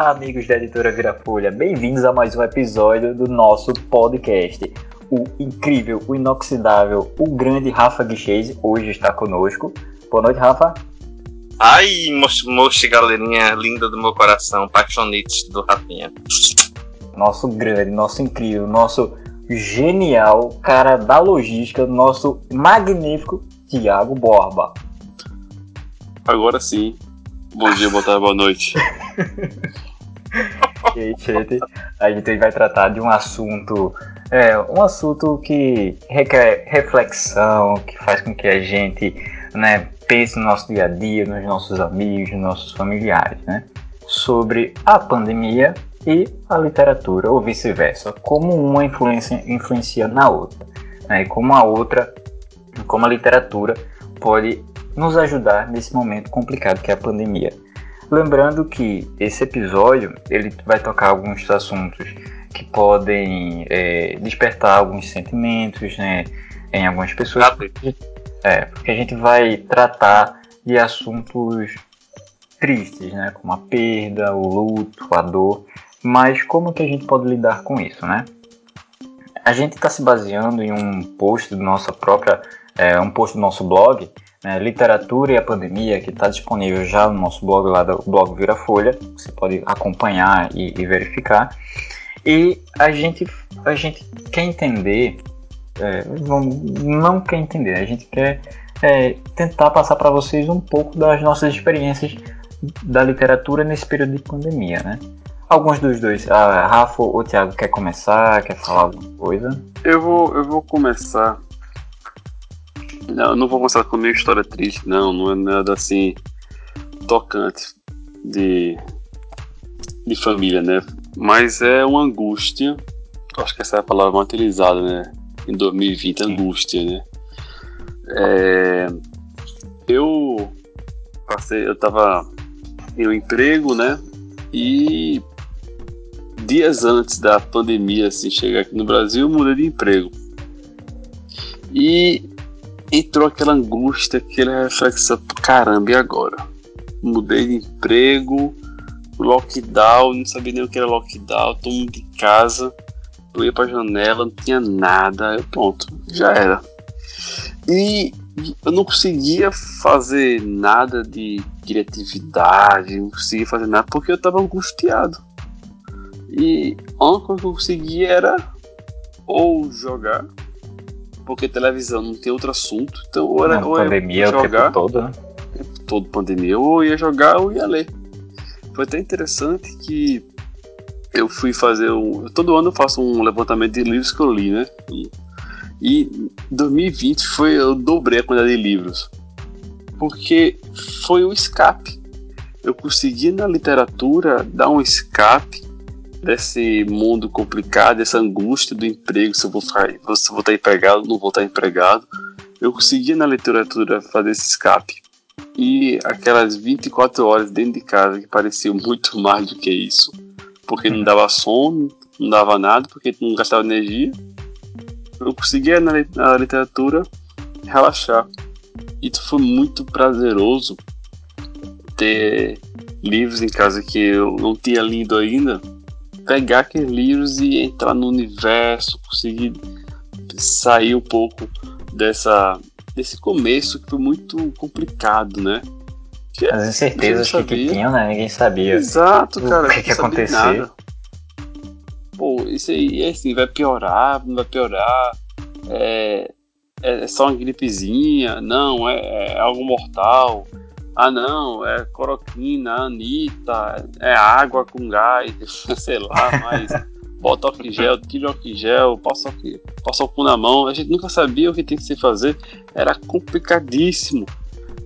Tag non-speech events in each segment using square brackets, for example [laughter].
Olá, amigos da editora Virafolha, bem-vindos a mais um episódio do nosso podcast. O incrível, o inoxidável, o grande Rafa Guichese hoje está conosco. Boa noite, Rafa. Ai, moche, galerinha linda do meu coração, paixonites do Rafinha. Nosso grande, nosso incrível, nosso genial cara da logística, nosso magnífico Tiago Borba. Agora sim. Bom dia, boa tarde, boa noite. [laughs] [laughs] a gente vai tratar de um assunto, é, um assunto que requer reflexão, que faz com que a gente, né, pense no nosso dia a dia, nos nossos amigos, nos nossos familiares, né, sobre a pandemia e a literatura, ou vice-versa, como uma influencia, influencia na outra, né, e como a outra, como a literatura pode nos ajudar nesse momento complicado que é a pandemia. Lembrando que esse episódio ele vai tocar alguns assuntos que podem é, despertar alguns sentimentos né, em algumas pessoas. É, porque a gente vai tratar de assuntos tristes, né, como a perda, o luto, a dor. Mas como que a gente pode lidar com isso, né? A gente está se baseando em um post do nossa própria, é, um post do nosso blog né, Literatura e a Pandemia, que está disponível já no nosso blog lá do blog Vira Folha, você pode acompanhar e, e verificar. E a gente, a gente quer entender, é, não quer entender, a gente quer é, tentar passar para vocês um pouco das nossas experiências da literatura nesse período de pandemia, né? Alguns dos dois, a Rafa ou o Thiago quer começar, quer falar alguma coisa? Eu vou, eu vou começar não, não vou começar com nenhuma história triste, não. Não é nada assim tocante de, de família, né? Mas é uma angústia. Acho que essa é a palavra mais utilizada, né? Em 2020, angústia, né? É, eu passei, eu tava em um emprego, né? E dias antes da pandemia assim, chegar aqui no Brasil, eu mudei de emprego. E entrou aquela angústia, aquela reflexão, caramba, e agora? Mudei de emprego, lockdown, não sabia nem o que era lockdown, todo mundo de casa, eu ia pra janela, não tinha nada, eu, pronto, já era. E eu não conseguia fazer nada de criatividade, não conseguia fazer nada porque eu estava angustiado. E a única coisa que eu conseguia era ou jogar porque televisão não tem outro assunto. Então, ou era, ou pandemia jogar, o tempo todo, né? Todo pandemia, ou ia jogar ou ia ler. Foi até interessante que eu fui fazer um. Todo ano eu faço um levantamento de livros que eu li, né? E 2020 foi. Eu dobrei a quantidade de livros. Porque foi o escape. Eu consegui na literatura dar um escape desse mundo complicado, dessa angústia do emprego, se eu vou, ficar, se eu vou estar empregado, não vou estar empregado. Eu consegui na literatura fazer esse escape. E aquelas 24 horas dentro de casa que pareciam muito mais do que isso, porque não dava sono, não dava nada, porque não gastava energia. Eu conseguia na, na literatura relaxar. E foi muito prazeroso ter livros em casa que eu não tinha lido ainda pegar aqueles livros e entrar no universo, conseguir sair um pouco dessa desse começo que foi muito complicado, né? Que As incertezas que, que tinham, né? Ninguém sabia. Exato, cara. O que, que ia acontecer. Pô, isso aí é assim, vai piorar, não vai piorar. É, é só uma gripezinha, não, é, é algo mortal. Ah, não, é coroquina, Anitta, é água com gás, [laughs] sei lá, mas bota álcool em gel, tira álcool em gel, passa, passa álcool na mão. A gente nunca sabia o que tem que se fazer, era complicadíssimo.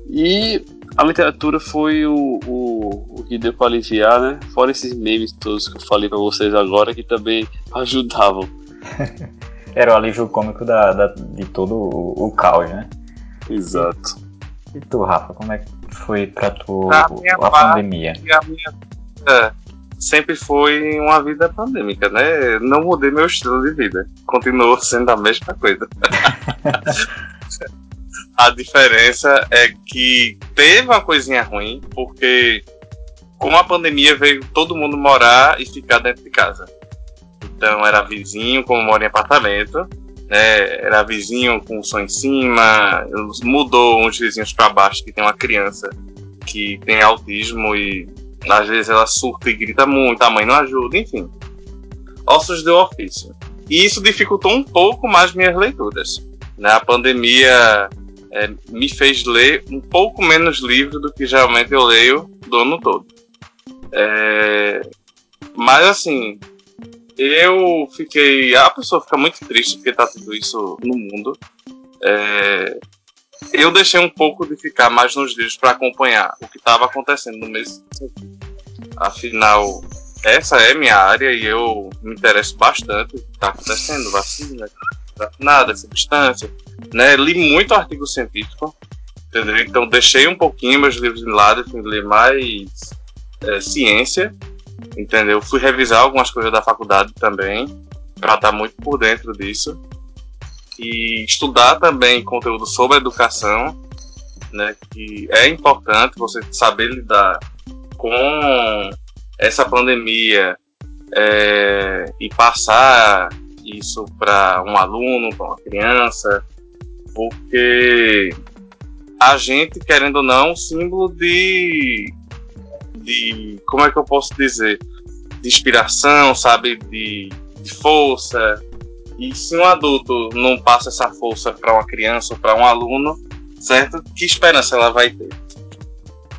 E a literatura foi o, o, o que deu para aliviar, né? Fora esses memes todos que eu falei para vocês agora, que também ajudavam. [laughs] era o alívio cômico da, da de todo o, o caos, né? Exato. E tu, Rafa, como é que foi pra tu a, a pandemia? A minha é, sempre foi uma vida pandêmica, né? Não mudei meu estilo de vida. Continuou sendo a mesma coisa. [laughs] a diferença é que teve uma coisinha ruim, porque com a pandemia veio todo mundo morar e ficar dentro de casa. Então era vizinho, como mora em apartamento, né? Era vizinho com som em cima, mudou uns vizinhos para baixo que tem uma criança que tem autismo e às vezes ela surta e grita muito, a mãe não ajuda, enfim. Ossos do ofício. E isso dificultou um pouco mais minhas leituras. Né? A pandemia é, me fez ler um pouco menos livro do que geralmente eu leio do ano todo. É, mas assim, eu fiquei. A pessoa fica muito triste porque tá tudo isso no mundo. É, eu deixei um pouco de ficar mais nos livros para acompanhar o que estava acontecendo no mês. Afinal, essa é minha área e eu me interesso bastante o que está acontecendo, vacina, nada, substância. Né? Li muito artigo científico, entendeu? Então deixei um pouquinho meus livros de lado fui ler mais é, ciência, entendeu? Fui revisar algumas coisas da faculdade também, para estar tá muito por dentro disso. E estudar também conteúdo sobre educação, né? Que é importante você saber lidar com essa pandemia é, e passar isso para um aluno, para uma criança, porque a gente, querendo ou não, um símbolo de, de como é que eu posso dizer, de inspiração, sabe, de, de força. E se um adulto não passa essa força para uma criança ou para um aluno, certo? Que esperança ela vai ter?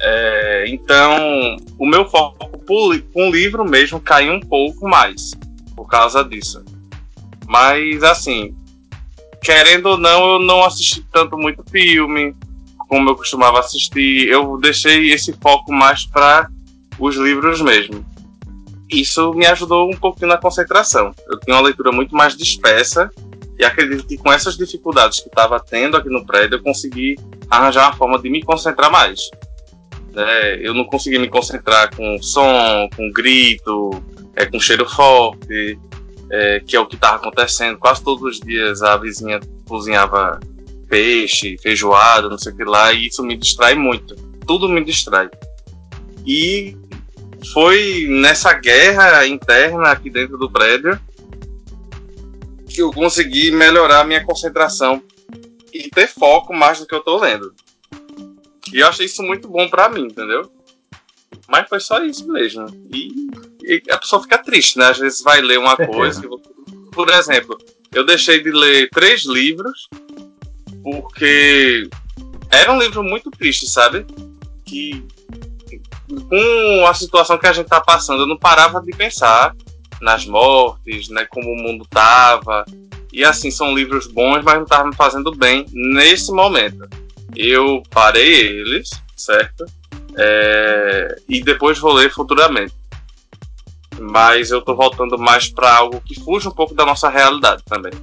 É, então, o meu foco com o livro mesmo caiu um pouco mais por causa disso. Mas, assim, querendo ou não, eu não assisti tanto muito filme como eu costumava assistir. Eu deixei esse foco mais para os livros mesmo. Isso me ajudou um pouquinho na concentração. Eu tinha uma leitura muito mais dispersa e acredito que com essas dificuldades que estava tendo aqui no prédio, eu consegui arranjar uma forma de me concentrar mais. Né? Eu não consegui me concentrar com som, com grito, é, com cheiro forte, é, que é o que estava acontecendo. Quase todos os dias a vizinha cozinhava peixe, feijoada, não sei o que lá, e isso me distrai muito. Tudo me distrai. E foi nessa guerra interna aqui dentro do prédio que eu consegui melhorar a minha concentração e ter foco mais do que eu tô lendo. E eu achei isso muito bom para mim, entendeu? Mas foi só isso mesmo. E, e, a pessoa fica triste, né? Às vezes vai ler uma coisa. por exemplo, eu deixei de ler três livros porque era um livro muito triste, sabe? Que com a situação que a gente tá passando, eu não parava de pensar nas mortes, né? Como o mundo tava. E assim, são livros bons, mas não estavam me fazendo bem nesse momento eu parei eles, certo? É, e depois vou ler futuramente. Mas eu tô voltando mais para algo que fuja um pouco da nossa realidade também.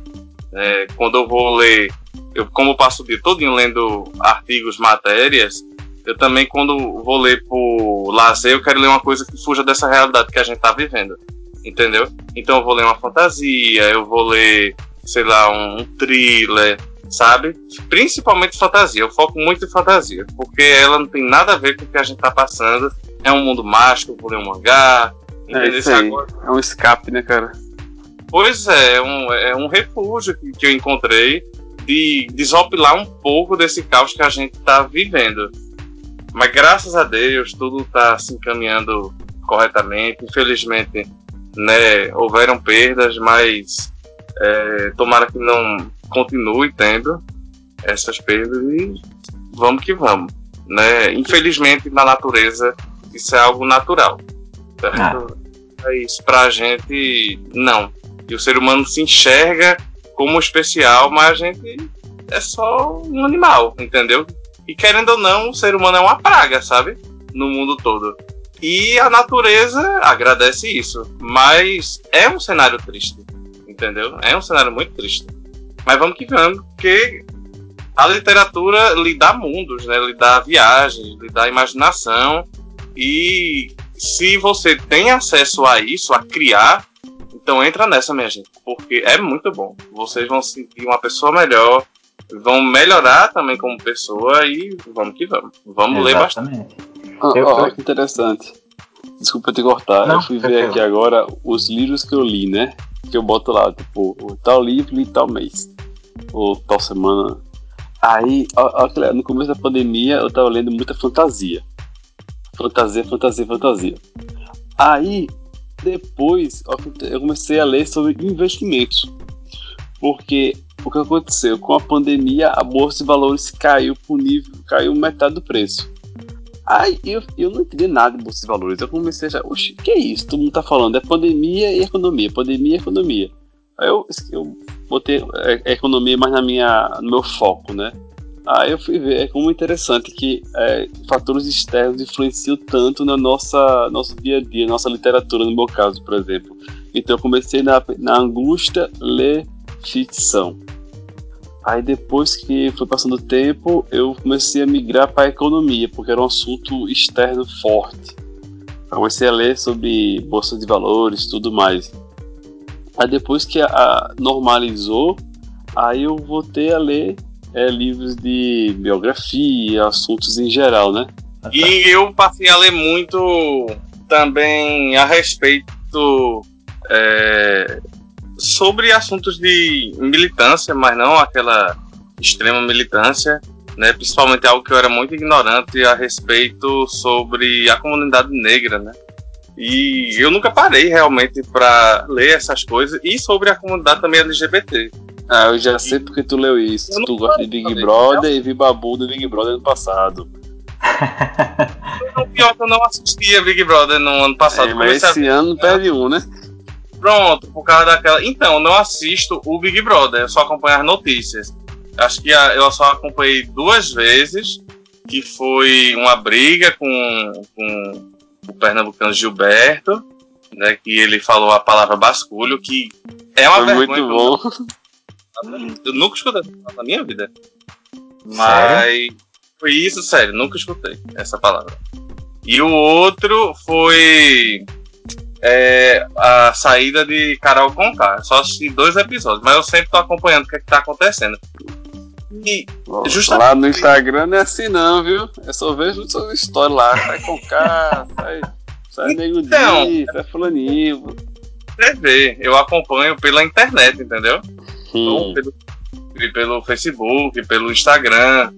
É, quando eu vou ler, eu como eu passo o dia todo lendo artigos, matérias, eu também quando vou ler por lazer, eu quero ler uma coisa que fuja dessa realidade que a gente tá vivendo. Entendeu? Então eu vou ler uma fantasia, eu vou ler, sei lá, um, thriller, sabe? Principalmente fantasia. Eu foco muito em fantasia, porque ela não tem nada a ver com o que a gente tá passando. É um mundo mágico, por um mangá. É, isso aí. é um escape, né, cara? Pois é, é um, é um refúgio que, que eu encontrei de desopilar um pouco desse caos que a gente tá vivendo. Mas graças a Deus tudo tá se encaminhando corretamente. Infelizmente, né, houveram perdas, mas é, tomara que não continue tendo essas perdas e vamos que vamos. Né? Infelizmente, na natureza, isso é algo natural. Certo? Ah. É isso. Pra gente, não. E o ser humano se enxerga como especial, mas a gente é só um animal, entendeu? E querendo ou não, o ser humano é uma praga, sabe? No mundo todo. E a natureza agradece isso. Mas é um cenário triste, entendeu? É um cenário muito triste. Mas vamos que vamos, porque a literatura lhe dá mundos, né? lhe dá viagens, lhe dá imaginação. E se você tem acesso a isso, a criar, então entra nessa, minha gente, porque é muito bom. Vocês vão se sentir uma pessoa melhor, vão melhorar também como pessoa e vamos que vamos. Vamos Exatamente. ler bastante. Oh, oh, interessante. Desculpa te cortar, Não, eu fui ver aqui agora os livros que eu li, né? Que eu boto lá, tipo, tal livro e tal mês. Ou tal semana. Aí, no começo da pandemia, eu tava lendo muita fantasia. Fantasia, fantasia, fantasia. Aí, depois, eu comecei a ler sobre investimentos. Porque o que aconteceu? Com a pandemia, a bolsa de valores caiu por nível, caiu metade do preço. Aí eu, eu não entendi nada de bolsa de valores. Eu comecei a achar, oxe, que é isso? Todo mundo tá falando, é pandemia e economia, pandemia e economia. Aí eu, eu botei a economia mais na minha, no meu foco, né? Aí eu fui ver, é como interessante que é, fatores externos influenciam tanto na nossa nosso dia a dia, nossa literatura, no meu caso, por exemplo. Então eu comecei na, na angústia ler ficção. Aí depois que foi passando o tempo, eu comecei a migrar para economia, porque era um assunto externo forte. Eu comecei a ler sobre bolsa de valores, tudo mais. Aí depois que a, a normalizou, aí eu voltei a ler é, livros de biografia, assuntos em geral, né? E eu passei a ler muito também a respeito é, sobre assuntos de militância, mas não aquela extrema militância, né? Principalmente algo que eu era muito ignorante a respeito sobre a comunidade negra, né? E eu nunca parei realmente para ler essas coisas e sobre a comunidade também LGBT. Ah, eu já sei porque tu leu isso. Tu gosta de Big Brother e vi Babu do Big Brother no passado. [laughs] pior que eu não assistia Big Brother no ano passado. É, mas esse a... ano perde um, né? Pronto, por causa daquela. Então, não assisto o Big Brother, eu só acompanho as notícias. Acho que eu só acompanhei duas vezes, que foi uma briga com, com o pernambucano Gilberto, né, que ele falou a palavra basculho, que é uma foi vergonha. Muito bom. [laughs] Eu nunca escutei na minha vida. Mas sério? foi isso, sério, nunca escutei essa palavra. E o outro foi é, a saída de Carol Conká. Só assisti dois episódios, mas eu sempre tô acompanhando o que, é que tá acontecendo. E justamente... Lá no Instagram não é assim não, viu? É só vejo suas histórias lá. Sai Conká, sai, sai Nego então, Di, sai fulaninho. Você vê, eu acompanho pela internet, entendeu? Hum. Pelo, pelo Facebook, pelo Instagram.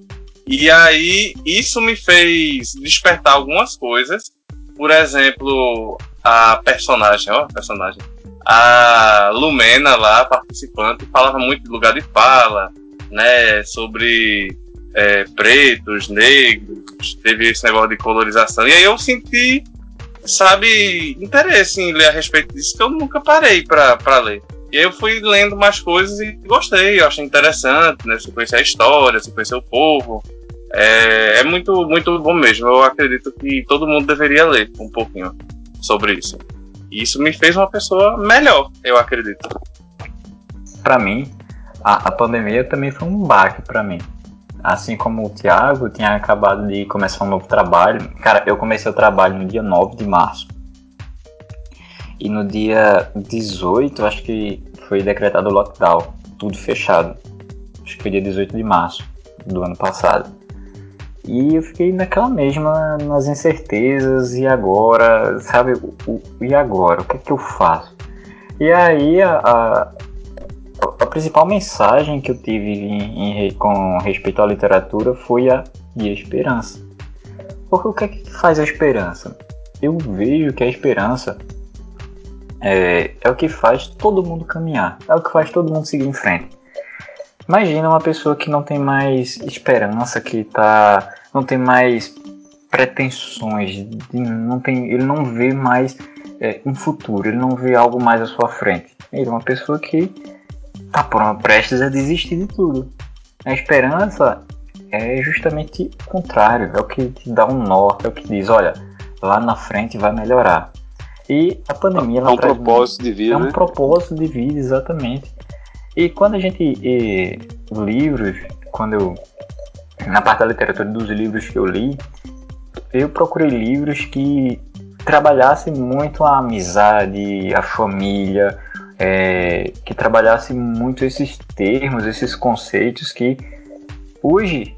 E aí, isso me fez despertar algumas coisas. Por exemplo, a personagem, ó, personagem. A Lumena lá, participante, falava muito de lugar de fala, né? Sobre é, pretos, negros, teve esse negócio de colorização. E aí eu senti, sabe, interesse em ler a respeito disso que eu nunca parei para ler. E aí eu fui lendo mais coisas e gostei, eu achei interessante, né? Você conhecer a história, você conhecer o povo. É, é muito, muito bom mesmo. Eu acredito que todo mundo deveria ler um pouquinho sobre isso. E isso me fez uma pessoa melhor, eu acredito. Para mim, a, a, pandemia também foi um baque para mim. Assim como o Thiago tinha acabado de começar um novo trabalho. Cara, eu comecei o trabalho no dia 9 de março. E no dia 18, acho que foi decretado o lockdown, tudo fechado. Acho que foi dia 18 de março do ano passado. E eu fiquei naquela mesma, nas incertezas, e agora, sabe? O, o, e agora? O que é que eu faço? E aí a, a, a principal mensagem que eu tive em, em, com respeito à literatura foi a de esperança. Porque o que é que faz a esperança? Eu vejo que a esperança é, é o que faz todo mundo caminhar, é o que faz todo mundo seguir em frente. Imagina uma pessoa que não tem mais esperança, que tá, não tem mais pretensões, não tem, ele não vê mais é, um futuro, ele não vê algo mais à sua frente. Ele é uma pessoa que está prestes a desistir de tudo. A esperança é justamente o contrário, é o que te dá um norte, é o que diz, olha, lá na frente vai melhorar. E a pandemia é um propósito de vida, é um né? propósito de vida, exatamente. E quando a gente. E, livros, quando eu. Na parte da literatura dos livros que eu li, eu procurei livros que trabalhassem muito a amizade, a família, é, que trabalhassem muito esses termos, esses conceitos que hoje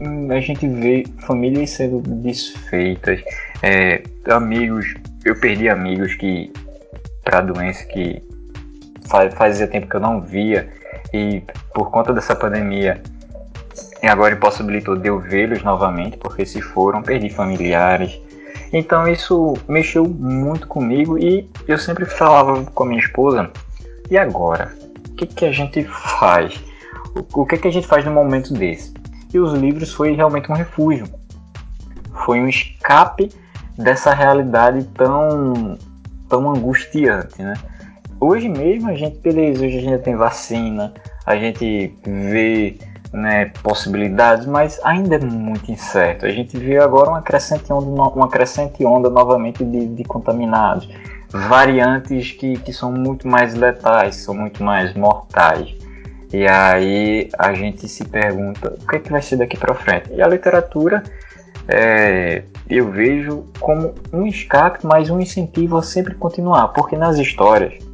hum, a gente vê famílias sendo desfeitas, É, amigos, eu perdi amigos que para doença que fazia tempo que eu não via e por conta dessa pandemia e agora impossibilitou de eu vê-los novamente porque se foram, perdi familiares. Então isso mexeu muito comigo e eu sempre falava com a minha esposa, e agora? O que, que a gente faz? O, que, que a gente faz no momento desse? E os livros foi realmente um refúgio. Foi um escape dessa realidade tão, tão angustiante, né? Hoje mesmo a gente, beleza, hoje a gente tem vacina, a gente vê né, possibilidades, mas ainda é muito incerto. A gente vê agora uma crescente onda, uma crescente onda novamente de, de contaminados, variantes que, que são muito mais letais, são muito mais mortais. E aí a gente se pergunta o que, é que vai ser daqui para frente. E a literatura é, eu vejo como um escape, mas um incentivo a sempre continuar, porque nas histórias,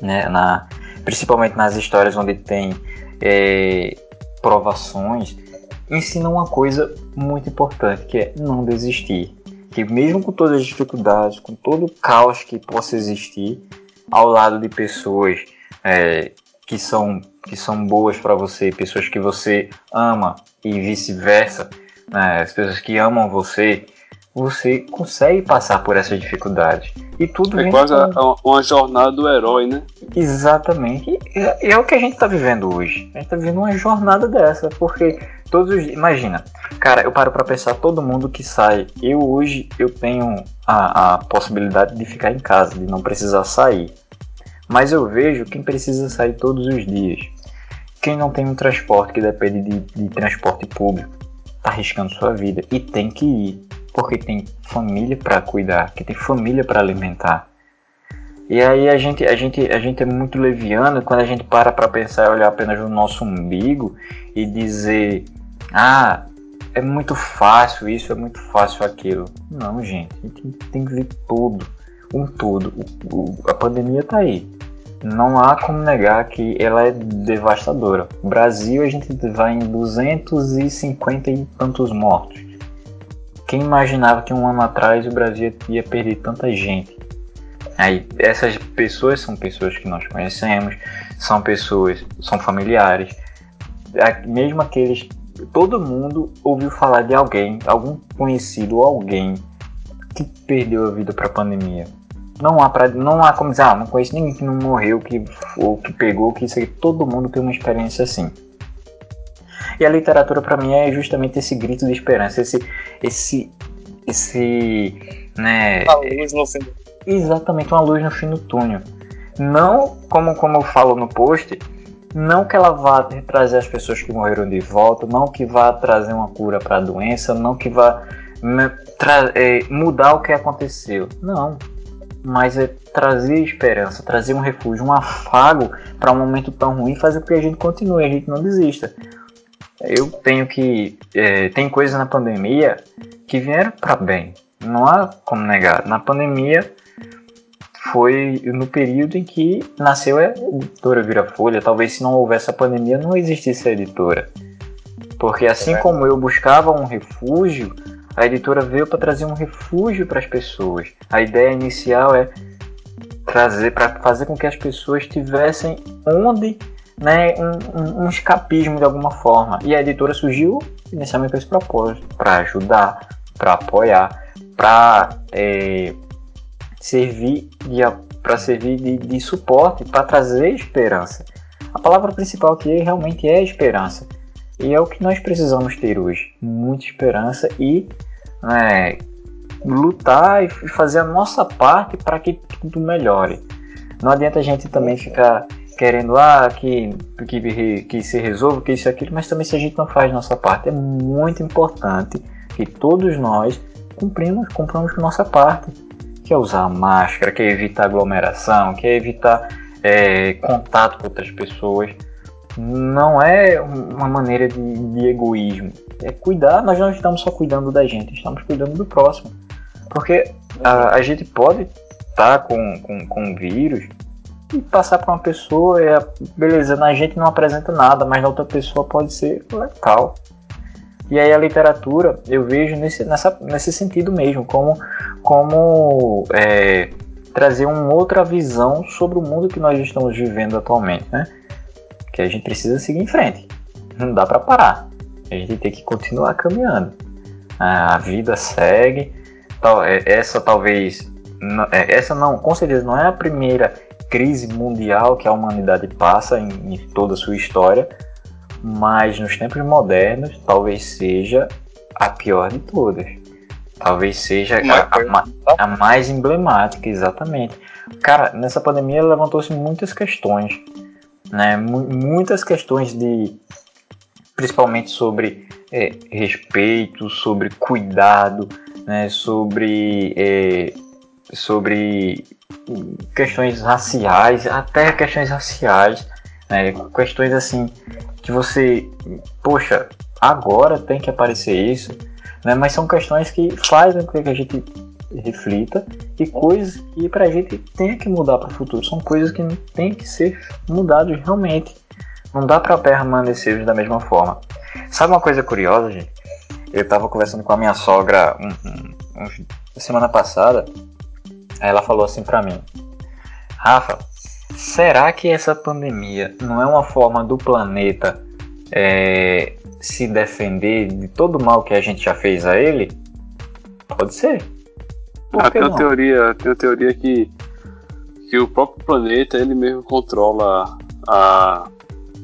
né, na, principalmente nas histórias onde tem é, provações, ensinam uma coisa muito importante, que é não desistir. Que mesmo com todas as dificuldades, com todo o caos que possa existir, ao lado de pessoas é, que são que são boas para você, pessoas que você ama e vice-versa, né? as pessoas que amam você, você consegue passar por essas dificuldades. E tudo é quase com... uma jornada do herói, né? Exatamente. E é, é o que a gente está vivendo hoje. A gente está vivendo uma jornada dessa, porque todos os imagina, cara, eu paro para pensar todo mundo que sai. Eu hoje eu tenho a, a possibilidade de ficar em casa, de não precisar sair. Mas eu vejo quem precisa sair todos os dias. Quem não tem um transporte que depende de, de transporte público, está arriscando sua vida e tem que ir, porque tem família para cuidar, que tem família para alimentar. E aí a gente, a gente, a gente é muito leviano quando a gente para para pensar e olhar apenas no nosso umbigo e dizer, ah, é muito fácil isso, é muito fácil aquilo. Não, gente, a gente tem que ver tudo, um todo. O, o, a pandemia está aí não há como negar que ela é devastadora. O Brasil a gente vai em 250 e tantos mortos. Quem imaginava que um ano atrás o Brasil ia perder tanta gente? Aí essas pessoas são pessoas que nós conhecemos, são pessoas, são familiares, mesmo aqueles, todo mundo ouviu falar de alguém, algum conhecido alguém que perdeu a vida para a pandemia não há, pra, não há como dizer, ah, não conheço ninguém que não morreu, que, ou que pegou, que isso aí, todo mundo tem uma experiência assim. E a literatura para mim é justamente esse grito de esperança, esse esse esse né, uma luz no fim. Exatamente, uma luz no fim do túnel. Não como como eu falo no post, não que ela vá trazer as pessoas que morreram de volta, não que vá trazer uma cura para a doença, não que vá né, é, mudar o que aconteceu. Não, mas é trazer esperança, trazer um refúgio, um afago para um momento tão ruim, fazer com que a gente continue, a gente não desista. Eu tenho que. É, tem coisas na pandemia que vieram para bem, não há como negar. Na pandemia foi no período em que nasceu a editora Virafolha. Talvez se não houvesse a pandemia não existisse a editora. Porque assim é como eu buscava um refúgio, a editora veio para trazer um refúgio para as pessoas. A ideia inicial é trazer para fazer com que as pessoas tivessem onde, né, um, um, escapismo de alguma forma. E a editora surgiu inicialmente com esse propósito, para ajudar, para apoiar, para é, servir de para servir de, de suporte, para trazer esperança. A palavra principal aqui realmente é esperança. E é o que nós precisamos ter hoje. Muita esperança e né, lutar e fazer a nossa parte para que tudo melhore. Não adianta a gente também ficar querendo ah, que, que, que se resolva, que isso e aquilo, mas também se a gente não faz nossa parte, é muito importante que todos nós cumprimos, cumprimos nossa parte, que é usar máscara, que é evitar aglomeração, que é evitar é, contato com outras pessoas. Não é uma maneira de, de egoísmo, é cuidar, nós não estamos só cuidando da gente, estamos cuidando do próximo. Porque a, a gente pode estar tá com, com, com vírus e passar para uma pessoa, é, beleza, na gente não apresenta nada, mas na outra pessoa pode ser letal. E aí a literatura eu vejo nesse, nessa, nesse sentido mesmo, como, como é, trazer uma outra visão sobre o mundo que nós estamos vivendo atualmente, né? Que a gente precisa seguir em frente. Não dá para parar. A gente tem que continuar caminhando. A vida segue. É, essa talvez. É, essa não, com certeza não é a primeira crise mundial que a humanidade passa em, em toda a sua história, mas nos tempos modernos talvez seja a pior de todas. Talvez seja a, a, a, mais emblemática, exatamente. Cara, nessa pandemia levantou-se muitas questões, né? muitas questões de, principalmente sobre é, respeito, sobre cuidado, né? sobre, é, sobre questões raciais, até questões raciais, né? questões assim que você, poxa, agora tem que aparecer isso, né? Mas são questões que fazem com que a gente reflita e coisas que para a gente tem que mudar para o futuro. São coisas que tem que ser mudadas realmente. Não dá para permanecer da mesma forma. Sabe uma coisa curiosa, gente? Eu estava conversando com a minha sogra um, um, um, semana passada. Aí ela falou assim para mim: Rafa, será que essa pandemia não é uma forma do planeta é, se defender de todo o mal que a gente já fez a ele? Pode ser. Ah, tem, uma teoria, tem uma teoria que, que o próprio planeta ele mesmo controla a,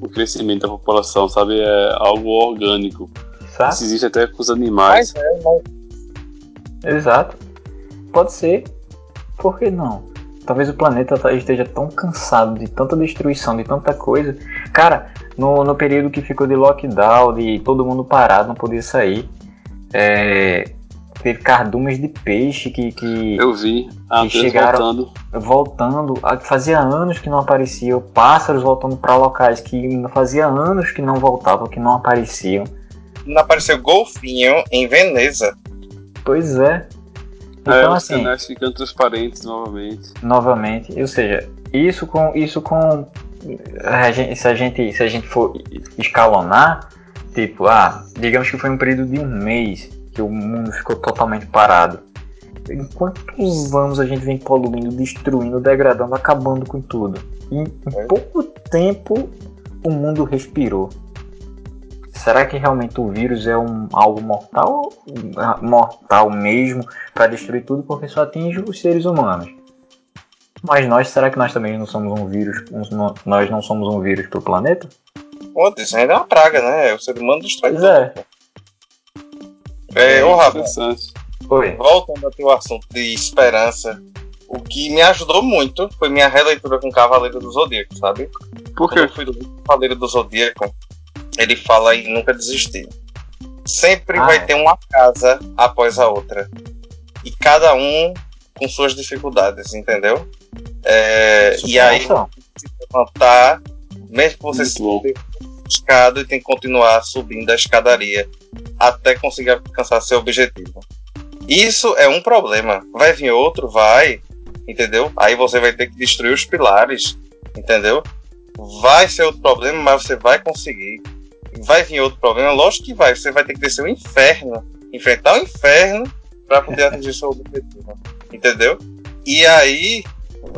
o crescimento da população, sabe? É algo orgânico. Sabe? Isso existe até com os animais. Mas é, mas... Exato. Pode ser. Por que não? Talvez o planeta esteja tão cansado de tanta destruição, de tanta coisa. Cara, no, no período que ficou de lockdown, de todo mundo parado, não podia sair. É, teve cardumes de peixe que, que eu vi ah, que chegaram voltando. voltando fazia anos que não apareciam pássaros voltando para locais que fazia anos que não voltavam que não apareciam não apareceu golfinho em Veneza pois é então é, os assim canais ficando transparentes novamente novamente ou seja isso com isso com a gente, se a gente se a gente for escalonar tipo ah digamos que foi um período de um mês que o mundo ficou totalmente parado. Em quantos anos a gente vem poluindo, destruindo, degradando, acabando com tudo? E em é. pouco tempo o mundo respirou. Será que realmente o vírus é um, algo mortal? Mortal mesmo para destruir tudo porque só atinge os seres humanos? Mas nós, será que nós também não somos um vírus? Nós não somos um vírus para o planeta? Pô, isso ainda é uma praga, né? O ser humano destrói pois tudo. É. É, é ô Rafa, voltando ao teu assunto de esperança, o que me ajudou muito foi minha releitura com Cavaleiro do Zodíaco, sabe? Por quê? Quando eu fui do Cavaleiro do Zodíaco, ele fala em nunca desistir. Sempre ah, vai é. ter uma casa após a outra. E cada um com suas dificuldades, entendeu? É, e aí, se levantar, mesmo que você se escada e tem que continuar subindo a escadaria até conseguir alcançar seu objetivo. Isso é um problema. Vai vir outro, vai, entendeu? Aí você vai ter que destruir os pilares, entendeu? Vai ser outro problema, mas você vai conseguir. Vai vir outro problema, lógico que vai. Você vai ter que descer o inferno, enfrentar o inferno para poder atingir seu objetivo, entendeu? E aí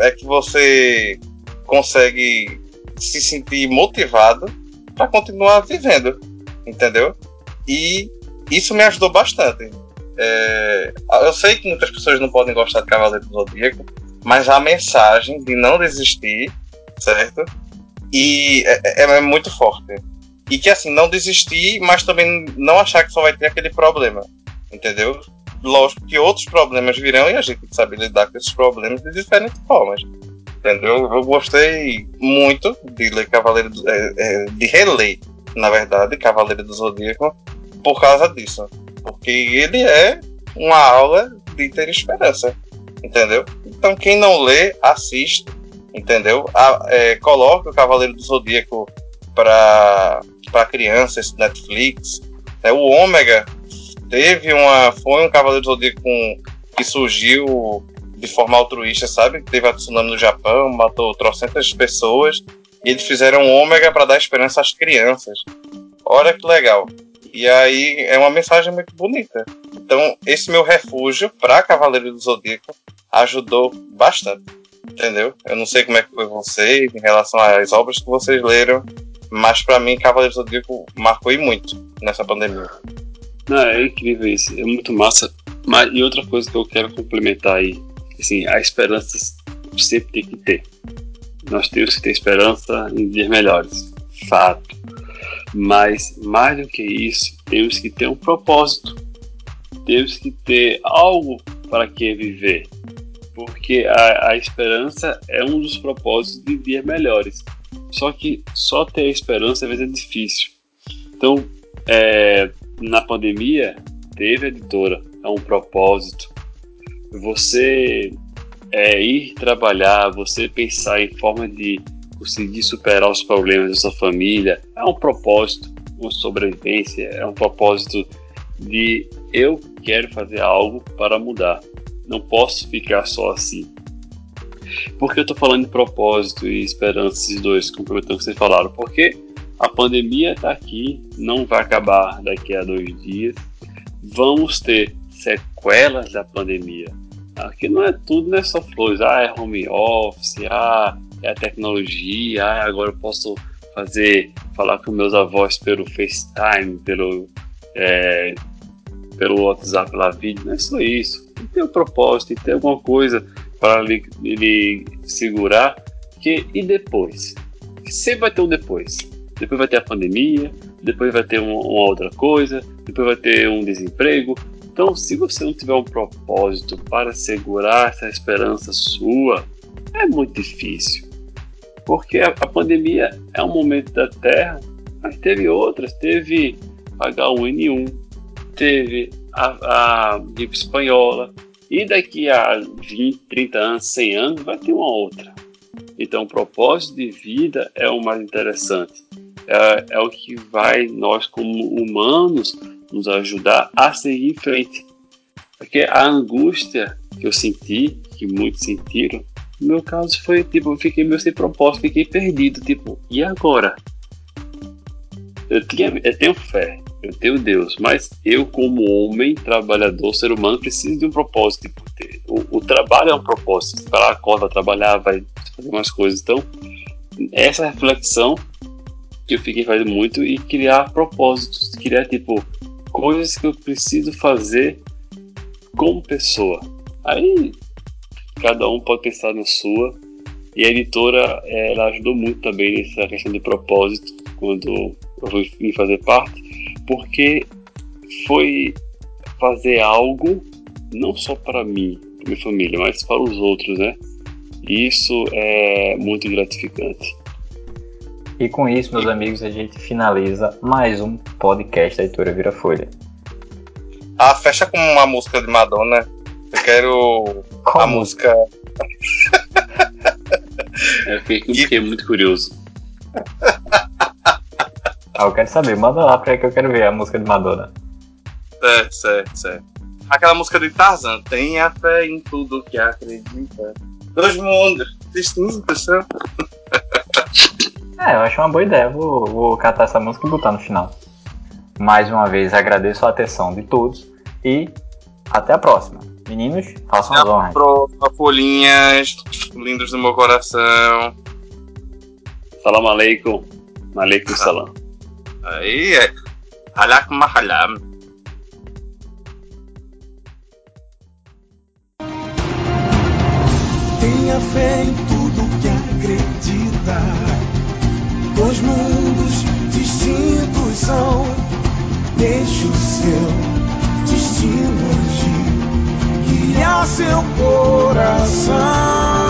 é que você consegue se sentir motivado para continuar vivendo, entendeu? E isso me ajudou bastante. É, eu sei que muitas pessoas não podem gostar de Cavaleiro do Zodíaco, mas a mensagem de não desistir, certo? E é, é, é, muito forte. E que assim, não desistir, mas também não achar que só vai ter aquele problema, entendeu? Lógico que outros problemas virão e a gente tem que saber lidar com esses problemas de diferentes formas. Entendeu? Eu gostei muito de ler Cavaleiro do, é, é, de reler, na verdade, Cavaleiro do Zodíaco por causa disso. Porque ele é uma aula de ter esperança. Entendeu? Então quem não lê, assiste. Entendeu? A, é, coloca o Cavaleiro do Zodíaco para crianças, Netflix. É, o Ômega teve uma. Foi um Cavaleiro do Zodíaco que surgiu de forma altruísta, sabe? Teve a tsunami no Japão, matou trocentas pessoas. E eles fizeram ômega para dar esperança às crianças. Olha que legal. E aí é uma mensagem muito bonita. Então, esse meu refúgio para Cavaleiro do Zodíaco ajudou bastante. Entendeu? Eu não sei como é que foi vocês em relação às obras que vocês leram, mas para mim Cavaleiro do Zodíaco marcou e muito nessa pandemia. Não, é incrível isso, é muito massa. Mas, e outra coisa que eu quero complementar aí, assim, a esperança sempre tem que ter. Nós temos que ter esperança em dias melhores, fato. Mas mais do que isso, temos que ter um propósito. Temos que ter algo para que viver. Porque a, a esperança é um dos propósitos de dias melhores. Só que só ter esperança às vezes é difícil. Então, é, na pandemia, teve editora, é um propósito. Você é, ir trabalhar, você pensar em forma de conseguir superar os problemas da sua família, é um propósito, uma sobrevivência, é um propósito de eu quero fazer algo para mudar. Não posso ficar só assim. Por que eu estou falando de propósito e esperança, esses dois, complementando o que vocês falaram? Porque a pandemia está aqui, não vai acabar daqui a dois dias. Vamos ter sequelas da pandemia. Aqui não é tudo, não é só flores. Ah, é home office, ah, é a tecnologia, ah, agora eu posso fazer, falar com meus avós pelo FaceTime, pelo, é, pelo WhatsApp, pela vídeo. Não é só isso. Tem um propósito, tem alguma coisa para ele, ele segurar. Que, e depois? Sempre vai ter um depois depois vai ter a pandemia, depois vai ter uma, uma outra coisa, depois vai ter um desemprego. Então, se você não tiver um propósito para segurar essa esperança sua, é muito difícil. Porque a, a pandemia é um momento da Terra, mas teve outras. Teve H1N1, teve a, a gripe espanhola, e daqui a 20, 30 anos, 100 anos, vai ter uma outra. Então, o propósito de vida é o mais interessante é, é o que vai, nós como humanos, nos ajudar a seguir em frente. Porque a angústia que eu senti, que muitos sentiram, no meu caso foi tipo, eu fiquei meio sem propósito, fiquei perdido, tipo, e agora? Eu, tinha, eu tenho fé, eu tenho Deus, mas eu, como homem, trabalhador, ser humano, preciso de um propósito. O, o trabalho é um propósito. Você vai acorda, trabalhar, vai fazer umas coisas. Então, essa reflexão que eu fiquei fazendo muito e criar propósitos, criar tipo coisas que eu preciso fazer como pessoa. Aí cada um pode pensar na sua. E a editora ela ajudou muito também nessa questão de propósito quando eu fui fazer parte, porque foi fazer algo não só para mim, para minha família, mas para os outros, né? E isso é muito gratificante. E com isso, meus amigos, a gente finaliza mais um podcast da Editora Vira Folha. Ah, fecha com uma música de Madonna. Eu quero [laughs] Como? a música. eu fiquei, fiquei muito curioso. [laughs] Ah, eu quero saber, manda lá pra aí que eu quero ver a música de Madonna. Certo, certo, certo. Aquela música de Tarzan, tenha fé em tudo que acredita. Dois mundos distintos, É, eu acho uma boa ideia. Vou, vou catar essa música e botar no final. Mais uma vez agradeço a atenção de todos e até a próxima. Meninos, façam as honras. Próxima, folhinhas, lindos do meu coração. Salam aleikum. Aleikum salam. Aí é. Halakum mahalam. Tenha fé em tudo que acredita Dois mundos distintos são. Deixe o seu destino agir, guiar seu coração.